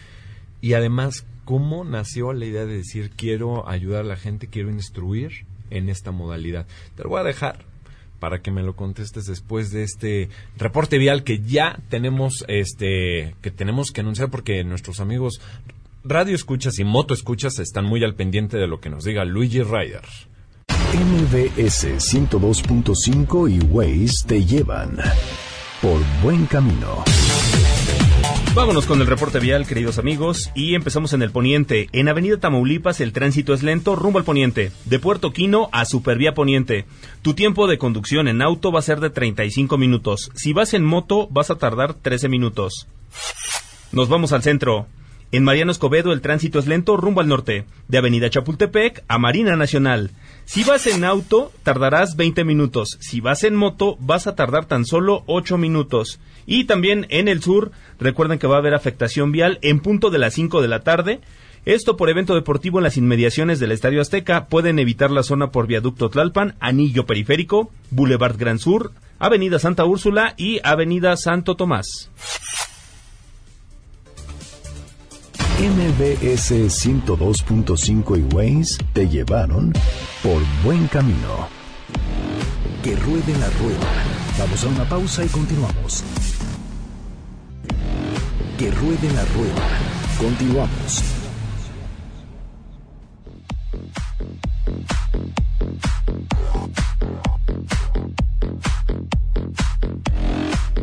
Y además, ¿cómo nació la idea de decir quiero ayudar a la gente, quiero instruir en esta modalidad? Te lo voy a dejar para que me lo contestes después de este reporte vial que ya tenemos este que tenemos que anunciar porque nuestros amigos radio escuchas y moto escuchas están muy al pendiente de lo que nos diga Luigi Ryder. MBS 102.5 y Waze te llevan por buen camino. Vámonos con el reporte vial, queridos amigos, y empezamos en el poniente. En Avenida Tamaulipas el tránsito es lento rumbo al poniente, de Puerto Quino a Supervía Poniente. Tu tiempo de conducción en auto va a ser de 35 minutos. Si vas en moto vas a tardar 13 minutos. Nos vamos al centro. En Mariano Escobedo el tránsito es lento rumbo al norte, de Avenida Chapultepec a Marina Nacional. Si vas en auto, tardarás 20 minutos. Si vas en moto, vas a tardar tan solo 8 minutos. Y también en el sur, recuerden que va a haber afectación vial en punto de las 5 de la tarde. Esto por evento deportivo en las inmediaciones del Estadio Azteca. Pueden evitar la zona por Viaducto Tlalpan, Anillo Periférico, Boulevard Gran Sur, Avenida Santa Úrsula y Avenida Santo Tomás. MBS 102.5 y Waze te llevaron por buen camino. Que ruede la rueda. Vamos a una pausa y continuamos. Que ruede la rueda. Continuamos.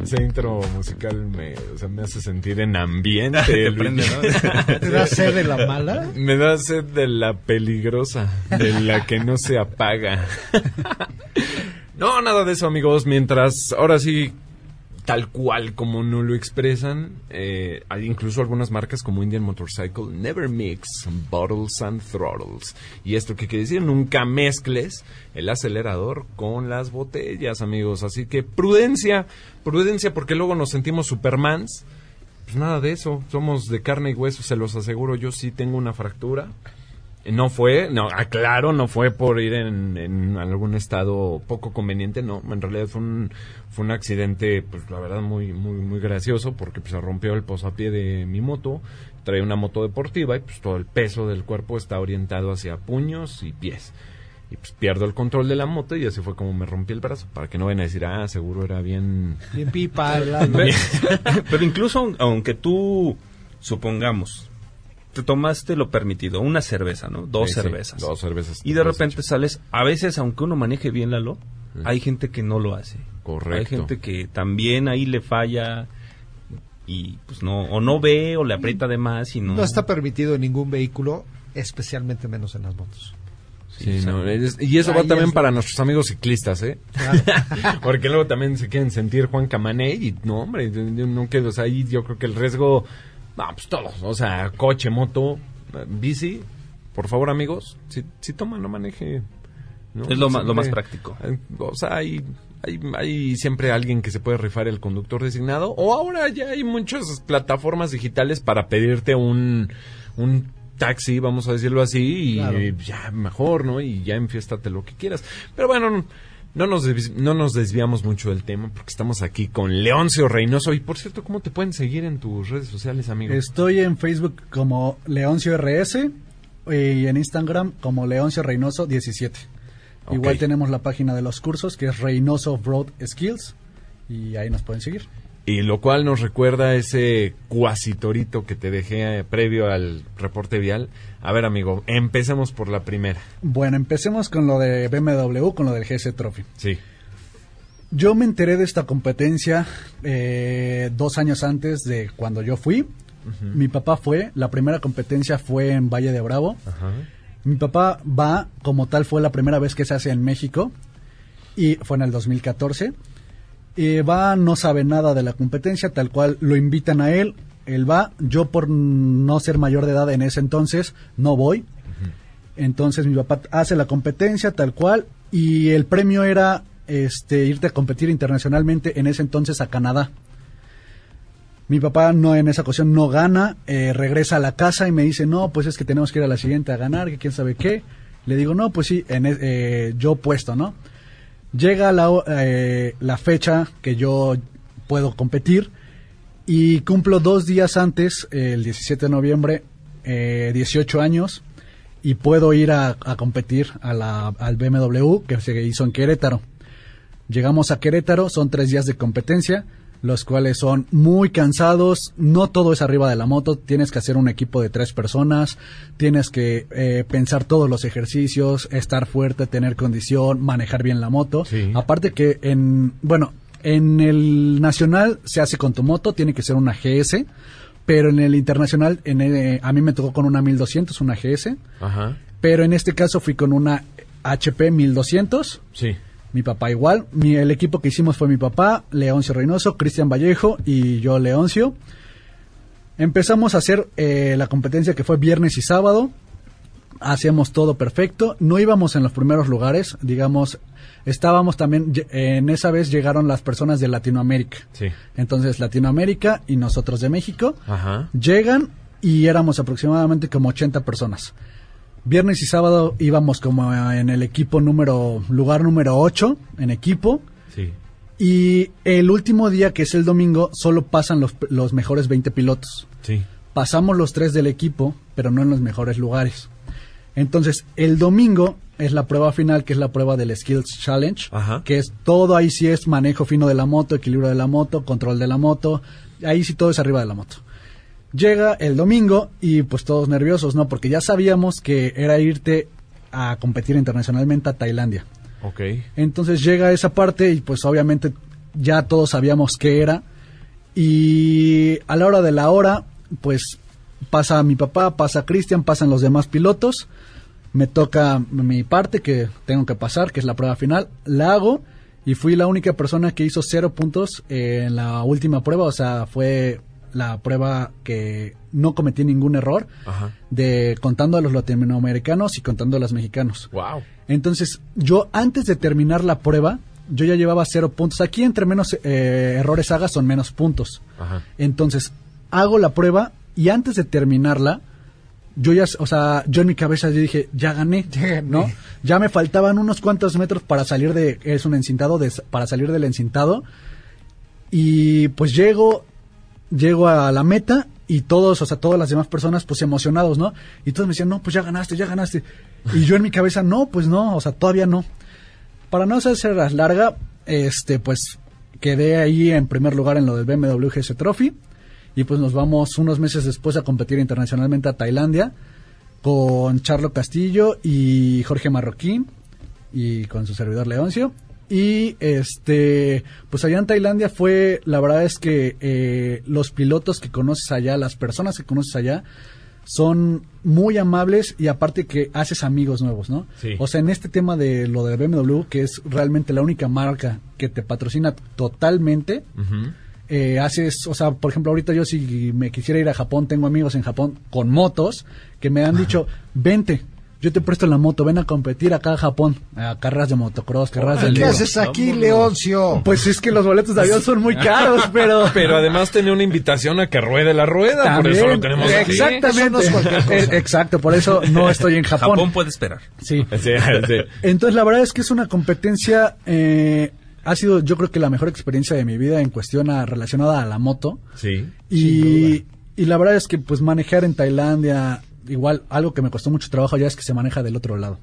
Ese intro musical me, o sea, me hace sentir en ambiente. *laughs* Te prende, ¿no? ¿Te da sed de la mala? Me da sed de la peligrosa, de la que no se apaga. *laughs* no, nada de eso, amigos. Mientras, ahora sí, tal cual como no lo expresan, eh, incluso algunas marcas como Indian Motorcycle never mix bottles and throttles. Y esto que quiere decir, nunca mezcles el acelerador con las botellas, amigos. Así que prudencia, prudencia, porque luego nos sentimos supermans. Pues nada de eso, somos de carne y hueso, se los aseguro. Yo sí tengo una fractura. No fue, no, aclaro, no fue por ir en, en algún estado poco conveniente, no, en realidad fue un, fue un accidente, pues la verdad muy, muy, muy gracioso, porque pues, se rompió el posapié de mi moto, trae una moto deportiva y pues todo el peso del cuerpo está orientado hacia puños y pies. Y pues pierdo el control de la moto y así fue como me rompí el brazo, para que no vayan a decir, ah, seguro era bien... Bien pipa, *laughs* hablando. Pero incluso aunque tú, supongamos, te tomaste lo permitido, una cerveza, ¿no? Dos Sí, sí, cervezas. dos cervezas. Y de repente sales, a veces, aunque uno maneje bien Lalo, Sí. hay gente que no lo hace. Correcto. Hay gente que también ahí le falla y pues no, o no ve o le aprieta de más y no. No está permitido en ningún vehículo, especialmente menos en las motos. Sí, no, es- y eso va también es- para nuestros amigos ciclistas, ¿eh? *laughs* Porque luego también se quieren sentir Juan Camané y no, hombre, yo yo no quedo, o sea, ahí yo creo que el riesgo, no, pues todos, o sea, coche, moto, bici, por favor amigos, si, si toma, no maneje. ¿no? Es lo ma- lo más Siempre- práctico. O sea, hay, hay, hay siempre alguien que se puede rifar el conductor designado. O ahora ya hay muchas plataformas digitales para pedirte un, un taxi, vamos a decirlo así, y Claro. ya mejor, ¿no? Y ya enfiéstate lo que quieras. Pero bueno, no, no nos, no nos desviamos mucho del tema porque estamos aquí con Leoncio Reynoso. Y por cierto, ¿cómo te pueden seguir en tus redes sociales, amigo? Estoy en Facebook como Leoncio RS y en Instagram como Leoncio Reynoso 17. Ok. Igual tenemos la página de los cursos que es Reynoso Road Skills y ahí nos pueden seguir. Y lo cual nos recuerda ese cuasitorito que te dejé eh, previo al reporte vial. A ver, amigo, empecemos por la primera. Bueno, empecemos con lo de BMW, con lo del GS Trophy. Sí. Yo me enteré de esta competencia eh, dos años antes de cuando yo fui. Mi papá fue, la primera competencia fue en Valle de Bravo. Ajá. Mi papá va, como tal, fue la primera vez que se hace en México y fue en el 2014. Y va, no sabe nada de la competencia, tal cual lo invitan a él, él va. Yo, por no ser mayor de edad en ese entonces, no voy. Entonces mi papá hace la competencia tal cual y el premio era este irte a competir internacionalmente en ese entonces a Canadá. Mi papá no en esa ocasión no gana, eh, regresa a la casa y me dice, no, pues es que tenemos que ir a la siguiente a ganar, que quién sabe qué. Le digo, no, pues sí, en, e- eh, yo puesto, ¿no? Llega la, eh, la fecha que yo puedo competir y cumplo dos días antes, el 17 de noviembre, eh, 18 años, y puedo ir a, a competir a la, al BMW que se hizo en Querétaro. Llegamos a Querétaro, son tres días de competencia, los cuales son muy cansados, no todo es arriba de la moto, tienes que hacer un equipo de tres personas, tienes que eh, pensar todos los ejercicios, estar fuerte, tener condición, manejar bien la moto. Sí. Aparte que en, bueno, en el nacional se hace con tu moto, tiene que ser una GS, pero en el internacional, en el- a mí me tocó con una 1200, una GS, Ajá. pero en este caso fui con una HP 1200. Sí. Mi papá igual. Mi, el equipo que hicimos fue mi papá, Leoncio Reynoso, Cristian Vallejo y yo, Leoncio. Empezamos a hacer eh, la competencia que fue viernes y sábado. Hacíamos todo perfecto. No íbamos en los primeros lugares, digamos. Estábamos también, en esa vez llegaron las personas de Latinoamérica. Sí. Entonces Latinoamérica y nosotros de México Ajá. llegan y éramos aproximadamente como 80 personas. Viernes y sábado íbamos como en el equipo número, lugar número 8 en equipo. Sí. Y el último día, que es el domingo, solo pasan los, los mejores 20 pilotos. Sí. Pasamos los tres del equipo, pero no en los mejores lugares. Entonces, el domingo es la prueba final, que es la prueba del Skills Challenge, Ajá. que es todo ahí sí es manejo fino de la moto, equilibrio de la moto, control de la moto, ahí sí todo es arriba de la moto. Llega el domingo y pues todos nerviosos, ¿no? Porque ya sabíamos que era irte a competir internacionalmente a Tailandia. Ok. Entonces llega esa parte y pues obviamente ya todos sabíamos qué era. Y a la hora de la hora, pues pasa mi papá, pasa Cristian, pasan los demás pilotos. Me toca mi parte que tengo que pasar, que es la prueba final. La hago y fui la única persona que hizo cero puntos en la última prueba. O sea, fue la prueba que no cometí ningún error Ajá. de contando a los latinoamericanos y contando a los mexicanos. Wow. Entonces, yo antes de terminar la prueba, yo ya llevaba cero puntos. Aquí entre menos eh, errores hagas son menos puntos. Ajá. Entonces, hago la prueba y antes de terminarla, yo ya, o sea, yo en mi cabeza yo dije, ya gané, *laughs* Ya gané. ¿no? Ya me faltaban unos cuantos metros para salir de, es un encintado, de- para salir del encintado. Y pues llego, llego a la meta y todos, o sea, todas las demás personas pues emocionados, ¿no? Y todos me decían, no, pues ya ganaste, ya ganaste. Y yo en mi cabeza, no, pues no, o sea, todavía no. Para no hacerse las larga, este, pues quedé ahí en primer lugar en lo del BMW GS Trophy y pues nos vamos unos meses después a competir internacionalmente a Tailandia con Charlo Castillo y Jorge Marroquín y con su servidor Leoncio. Y este, pues allá en Tailandia fue, la verdad es que eh, los pilotos que conoces allá, las personas que conoces allá, son muy amables y aparte que haces amigos nuevos, ¿no? Sí. O sea, en este tema de lo de BMW, que es realmente la única marca que te patrocina totalmente, Ujú. eh, haces, o sea, por ejemplo, ahorita yo si me quisiera ir a Japón, tengo amigos en Japón con motos que me han dicho, vente, yo te presto la moto, ven a competir acá a Japón, a carreras de motocross, carreras de ¿Qué enduro". haces aquí. Leoncio? Pues es que los boletos de avión son muy *laughs* caros, pero... Pero además tenía una invitación a que ruede la rueda, por eso lo tenemos aquí. Exactamente. Eso no es cualquier cosa. Eh, Exacto, por eso no estoy en Japón. Japón puede esperar. Sí. Sí, sí. Entonces, la verdad es que es una competencia. eh, ha sido, yo creo que la mejor experiencia de mi vida en cuestión a- relacionada a la moto. Sí. Y, y la verdad es que, pues, manejar en Tailandia, igual, algo que me costó mucho trabajo ya es que se maneja del otro lado.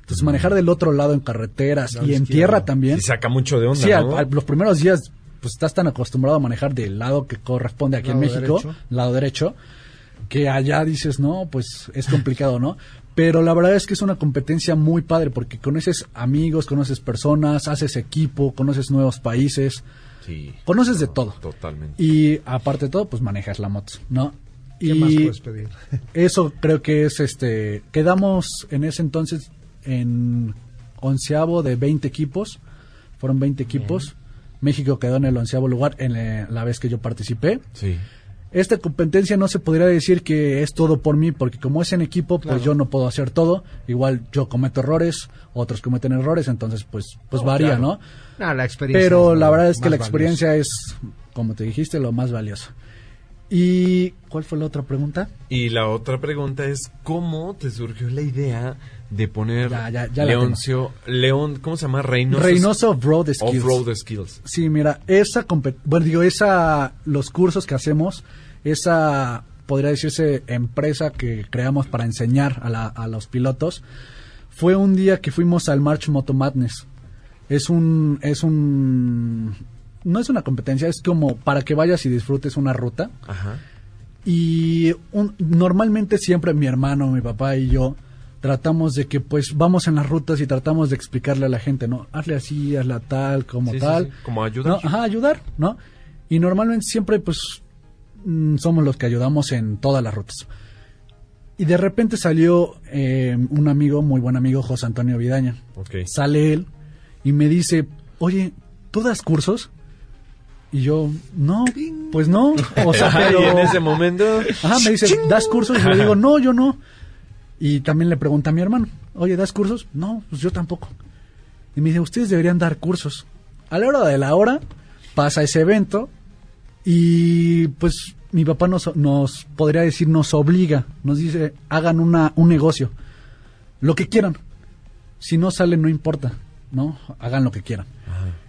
Entonces, manejar del otro lado en carreteras y en tierra también. Sí saca mucho de onda, Sí, al- ¿no? al- los primeros días, pues estás tan acostumbrado a manejar del lado que corresponde aquí en México, derecho. lado derecho, que allá dices, no, pues es complicado, ¿no? Pero la verdad es que es una competencia muy padre porque conoces amigos, conoces personas, haces equipo, conoces nuevos países, Sí. conoces de todo. Totalmente. Y aparte de todo, pues manejas la moto, ¿no? ¿Qué y más puedes pedir? *laughs* eso creo que es este. Quedamos en ese entonces en onceavo de 20 equipos. Fueron 20 equipos. México quedó en el onceavo lugar en la vez que yo participé. Sí. Esta competencia no se podría decir que es todo por mí, porque como es en equipo, pues yo no puedo hacer todo. Igual yo cometo errores, otros cometen errores, entonces pues, pues No, varía, claro. ¿no? No, la experiencia. Pero la verdad es que la valioso. experiencia es, como te dijiste, lo más valioso. ¿Y cuál fue la otra pregunta? Y la otra pregunta es, ¿cómo te surgió la idea de poner Ya, ya, ya la Leoncio, León, ¿cómo se llama? Reynoso. Reynoso Off-Road Skills. Skills. Sí, mira, esa bueno, digo, esa los cursos que hacemos, esa podría decirse empresa que creamos para enseñar a, la- a los pilotos, fue un día que fuimos al March Moto Madness. Es un es un no es una competencia, es como para que vayas y disfrutes una ruta. Ajá. Y un- normalmente siempre mi hermano, mi papá y yo tratamos de que pues vamos en las rutas y tratamos de explicarle a la gente, ¿no? Hazle así, hazla tal, como Sí, tal. sí, como ayudar. ¿no? Ajá, ayudar, ¿no? Y normalmente siempre pues mm, somos los que ayudamos en todas las rutas. Y de repente salió eh, un amigo, muy buen amigo, José Antonio Vidaña. Ok. Sale él y me dice, oye, ¿tú das cursos? Y yo, no, pues no. O sea, *laughs* pero... y en ese momento... Ajá, me dice, ¿das cursos? Y le digo, no, yo no. Y también le pregunta a mi hermano, oye, ¿das cursos? No, pues yo tampoco. Y me dice, ustedes deberían dar cursos. A la hora de la hora pasa ese evento y pues mi papá nos, nos podría decir, nos obliga, nos dice, hagan una, un negocio, lo que quieran. Si no sale, no importa, ¿no? Hagan lo que quieran.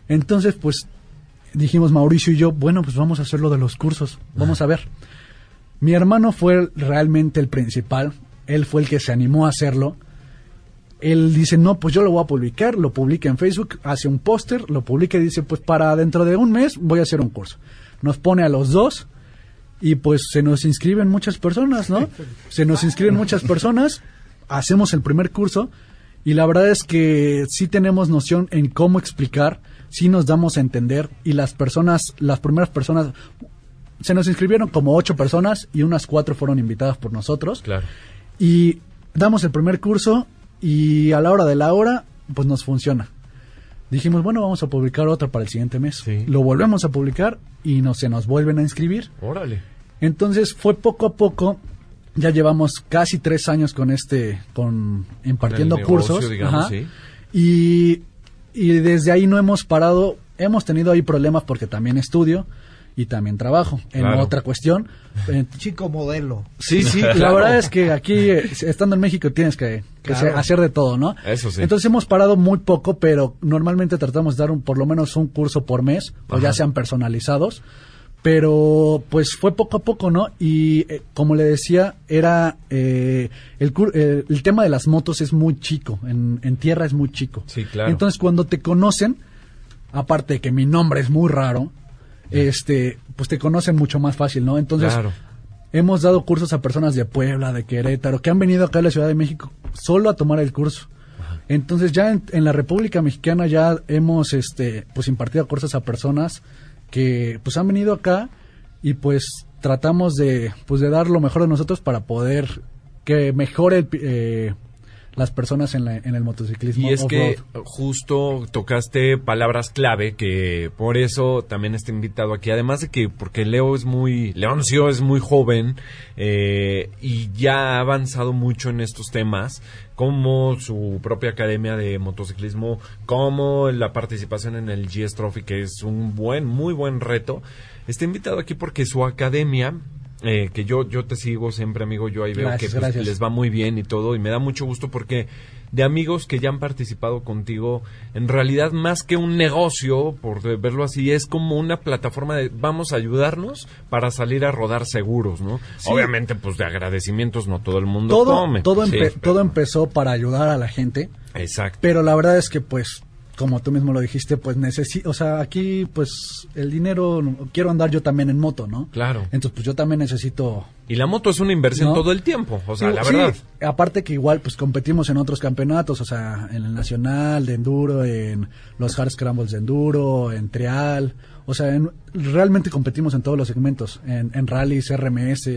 Entonces, pues dijimos Mauricio y yo, bueno, pues vamos a hacer lo de los cursos, vamos a ver. Mi hermano fue realmente el principal, él fue el que se animó a hacerlo. Él dice, no, pues yo lo voy a publicar, lo publica en Facebook, hace un póster, lo publica y dice, pues para dentro de un mes voy a hacer un curso. Nos pone a los dos y pues se nos inscriben muchas personas, ¿no? Se nos inscriben muchas personas, hacemos el primer curso y la verdad es que sí tenemos noción en cómo explicar, sí nos damos a entender y las personas, las primeras personas, se nos inscribieron como ocho personas y unas cuatro fueron invitadas por nosotros. Claro. Y damos el primer curso y a la hora de la hora, pues nos funciona. Dijimos, bueno, vamos a publicar otra para el siguiente mes. Sí. Lo volvemos a publicar y no, se nos vuelven a inscribir. Órale. Entonces fue poco a poco, ya llevamos casi tres años con este, con impartiendo Con el negocio, cursos. digamos, ajá. sí. y, y desde ahí no hemos parado, hemos tenido ahí problemas porque también estudio y también trabajo en Claro. otra cuestión. Eh, *laughs* Chico modelo. Sí, sí, *laughs* la verdad es que aquí, eh, estando en México, tienes que, que Claro. se- hacer de todo, ¿no? Eso sí. Entonces hemos parado muy poco, pero normalmente tratamos de dar un, por lo menos un curso por mes, o ya sean personalizados. Pero pues fue poco a poco, ¿no? Y eh, como le decía, era eh, el, eh, el tema de las motos es muy chico, en, en tierra es muy chico. Sí, claro. Entonces cuando te conocen, aparte de que mi nombre es muy raro, este, pues te conocen mucho más fácil, ¿no? Entonces Claro. Hemos dado cursos a personas de Puebla, de Querétaro, que han venido acá a la Ciudad de México solo a tomar el curso. Entonces ya en, en la República Mexicana ya hemos este pues impartido cursos a personas que pues han venido acá y pues tratamos de, pues, de dar lo mejor de nosotros para poder que mejore el, eh, las personas en, la- en el motociclismo. Y es que justo tocaste palabras clave que por eso también está invitado aquí. Además de que porque Leo es muy, Leoncio es muy joven eh, y ya ha avanzado mucho en estos temas, como su propia academia de motociclismo, como la participación en el GS Trophy, que es un buen, muy buen reto. Está invitado aquí porque su academia eh, que yo yo te sigo siempre amigo. Yo ahí veo Gracias, que pues, les va muy bien y todo y me da mucho gusto porque de amigos que ya han participado contigo en realidad más que un negocio por verlo así es como una plataforma de vamos a ayudarnos para salir a rodar seguros no obviamente pues de agradecimientos no todo el mundo todo, come. todo, Sí, empe- pero- todo empezó para ayudar a la gente, exacto. Pero la verdad es que pues como tú mismo lo dijiste, pues necesito, o sea, aquí pues el dinero, quiero andar yo también en moto, ¿no? Claro. Entonces pues yo también necesito... y la moto es una inversión ¿No? todo el tiempo o sea Sí, la sí, verdad aparte que igual pues competimos en otros campeonatos, o sea, en el nacional de enduro, en los hard scrambles de enduro, en trial, o sea, en- realmente competimos en todos los segmentos, en, en rallies, RMS,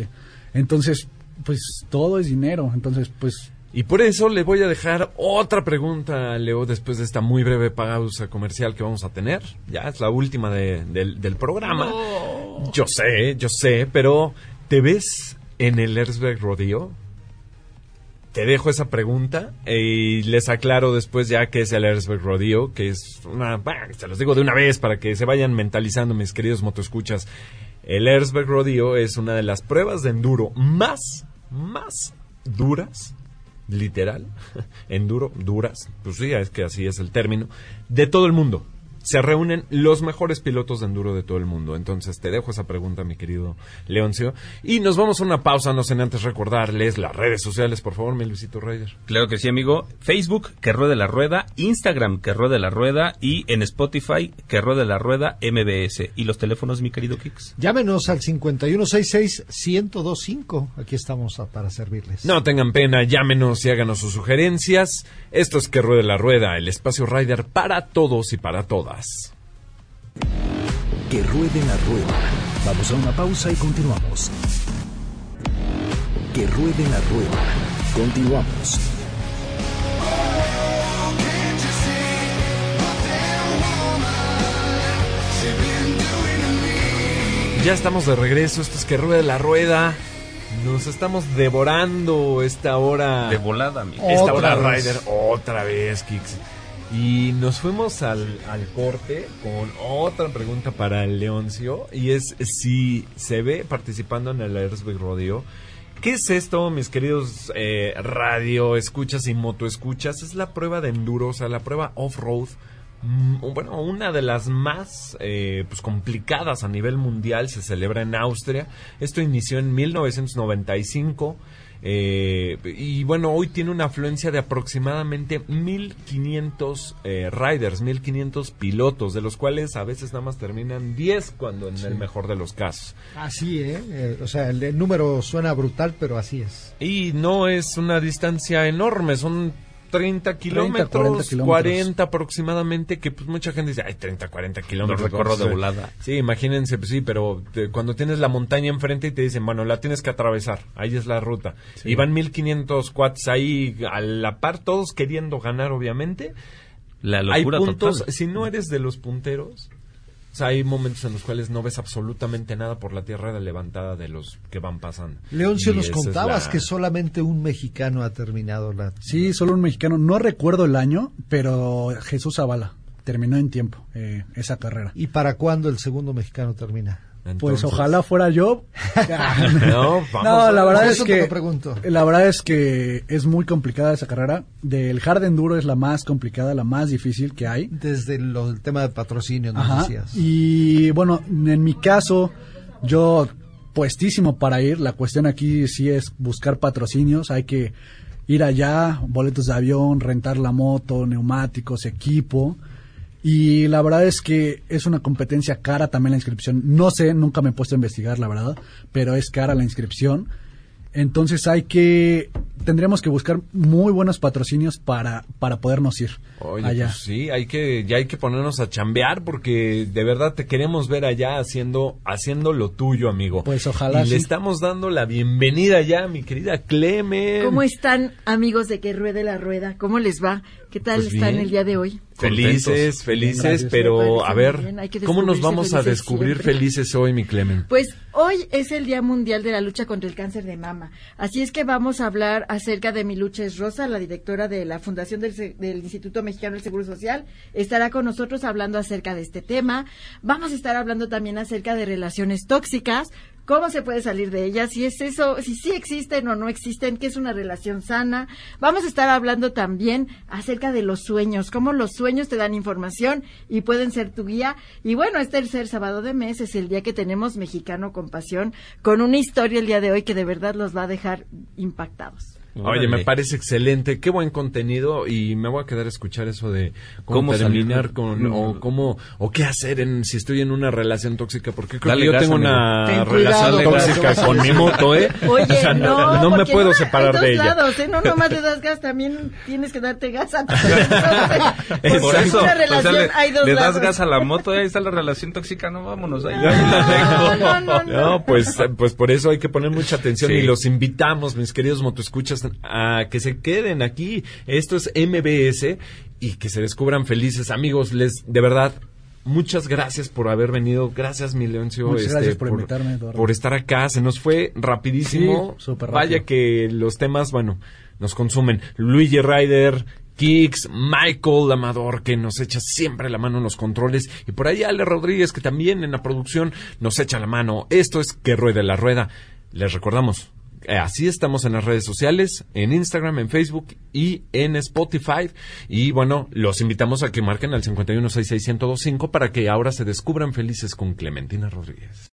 entonces pues todo es dinero, entonces pues Y por eso le voy a dejar otra pregunta a Leo después de esta muy breve pausa comercial que vamos a tener. Ya es la última de- del, del programa. Yo sé, yo sé, pero ¿te ves en el Erzberg Rodeo? Te dejo esa pregunta y les aclaro después ya que es el Erzberg Rodeo, que es una... bah, se los digo de una vez para que se vayan mentalizando mis queridos motoescuchas. El Erzberg Rodeo es una de las pruebas de enduro más, más duras literal, *laughs* enduro, duras, pues sí, es que así es el término, de todo el mundo. Se reúnen los mejores pilotos de enduro de todo el mundo. Entonces te dejo esa pregunta, mi querido Leoncio. Y nos vamos a una pausa, no sin antes recordarles las redes sociales, por favor, mi Luisito Ryder. Claro que sí, amigo. Facebook, que ruede la rueda. Instagram, que ruede la rueda. Y en Spotify, que ruede la rueda MBS. ¿Y los teléfonos, mi querido Kix? Llámenos al 5166-1025. Aquí estamos a- para servirles. No tengan pena, llámenos y háganos sus sugerencias. Esto es Que Ruede la Rueda, el espacio Rider para todos y para todas. Que ruede la rueda. Vamos a una pausa y continuamos. Que ruede la rueda. Continuamos. Ya estamos de regreso, esto es Que Ruede la Rueda. Nos estamos devorando esta hora. De volada, amigo. Esta Otra hora vez. Rider, otra vez, Kix. Y nos fuimos al, al corte con otra pregunta para Leoncio. Y es si se ve participando en el Airsback Rodeo. ¿Qué es esto, mis queridos eh, radio escuchas y moto escuchas? Es la prueba de enduro, o sea, la prueba off-road. mm, Bueno, una de las más eh, pues, complicadas a nivel mundial se celebra en Austria. Esto inició en 1995. Eh, y bueno, hoy tiene una afluencia de aproximadamente 1500 eh, riders, 1500 pilotos, de los cuales a veces nada más terminan 10 cuando en el mejor de los casos. Así, ¿eh? Eh, O sea, el, el número suena brutal, pero así es. Y no es una distancia enorme, son 30 kilómetros, 40, 40 kilómetros. aproximadamente, que pues mucha gente dice, ay, 30, 40 kilómetros. Lo recorro de ¿cómo se-?" volada. Sí, imagínense, pues sí, pero te- cuando tienes la montaña enfrente y te dicen, bueno, la tienes que atravesar, ahí es la ruta. Y van 1500 quads ahí a la par, todos queriendo ganar, obviamente. La Hay locura puntos, total. si no eres de los punteros, sea, hay momentos en los cuales no ves absolutamente nada por la tierra de levantada de los que van pasando. Leoncio, nos contabas la- que solamente un mexicano ha terminado la... Sí, solo un mexicano. No recuerdo el año, pero Jesús Zavala terminó en tiempo eh, esa carrera. ¿Y para cuándo el segundo mexicano termina? Pues ojalá fuera yo. *laughs* No, vamos no, la verdad es que pregunto. la verdad es que es muy complicada esa carrera. Del hard enduro es la más complicada, la más difícil que hay. Desde lo- el tema de patrocinio, Ajá. decías. Y bueno, en mi caso, yo puestísimo para ir. La cuestión aquí sí es buscar patrocinios. Hay que ir allá, boletos de avión, rentar la moto, neumáticos, equipo. Y la verdad es que es una competencia cara también la inscripción. No sé, nunca me he puesto a investigar, la verdad, pero es cara la inscripción. Entonces hay que tendríamos que buscar muy buenos patrocinios para, para podernos ir Oye, allá. pues sí, hay que, ya hay que ponernos a chambear porque de verdad te queremos ver allá haciendo, haciendo lo tuyo, amigo. Pues ojalá Y sí. le estamos dando la bienvenida ya, mi querida Clemen. ¿Cómo están, amigos de Que Ruede la Rueda? ¿Cómo les va? ¿Qué tal Pues están bien. el día de hoy? Felices, felices, pero a ver, bien, ¿cómo nos vamos a descubrir siempre. felices hoy, mi Clemen? Pues hoy es el Día Mundial de la Lucha contra el Cáncer de Mama. Así es que vamos a hablar acerca de Mi Lucha es Rosa, la directora de la Fundación del, Se- del Instituto Mexicano del Seguro Social. Estará con nosotros hablando acerca de este tema. Vamos a estar hablando también acerca de relaciones tóxicas. ¿Cómo se puede salir de ellas? Si es eso, si sí existen o no existen, qué es una relación sana. Vamos a estar hablando también acerca de los sueños, cómo los sueños te dan información y pueden ser tu guía. Y bueno, este tercer sábado de mes es el día que tenemos Mexicano con Pasión, con una historia el día de hoy que de verdad los va a dejar impactados. Oye, me parece excelente, qué buen contenido y me voy a quedar a escuchar eso de cómo, ¿Cómo terminar salir? con No. o cómo o qué hacer en si estoy en una relación tóxica porque creo Dale que yo gas, tengo amigo. una Ten relación cuidado tóxica con mi moto, ¿eh? *laughs* Oye, O sea, no, no me puedo no, separar hay de ella. lados, ¿eh? No nomás le das gas, también tienes que darte gas a. Entonces, *laughs* Por eso, una o sea, le, hay dos le das lados. gas a la moto, ahí está la relación tóxica, no vámonos ahí. No, no, no, no. No, pues, pues por eso hay que poner mucha atención Sí. y los invitamos, mis queridos motoescuchas, a que se queden aquí. Esto es MBS y que se descubran felices. Amigos, les, de verdad, muchas gracias por haber venido. Gracias, mi Leoncio. este, Muchas gracias por invitarme, Eduardo. por estar acá. Se nos fue rapidísimo. Sí, súper rápido. Vaya que los temas, bueno, nos consumen. Luigi Ryder, Kicks, Michael Amador, que nos echa siempre la mano en los controles, y por ahí Ale Rodríguez, que también en la producción nos echa la mano. Esto es Que Ruede la Rueda. Les recordamos, así estamos en las redes sociales, en Instagram, en Facebook y en Spotify. Y bueno, los invitamos a que marquen al 5166125 para que ahora se descubran felices con Clementina Rodríguez.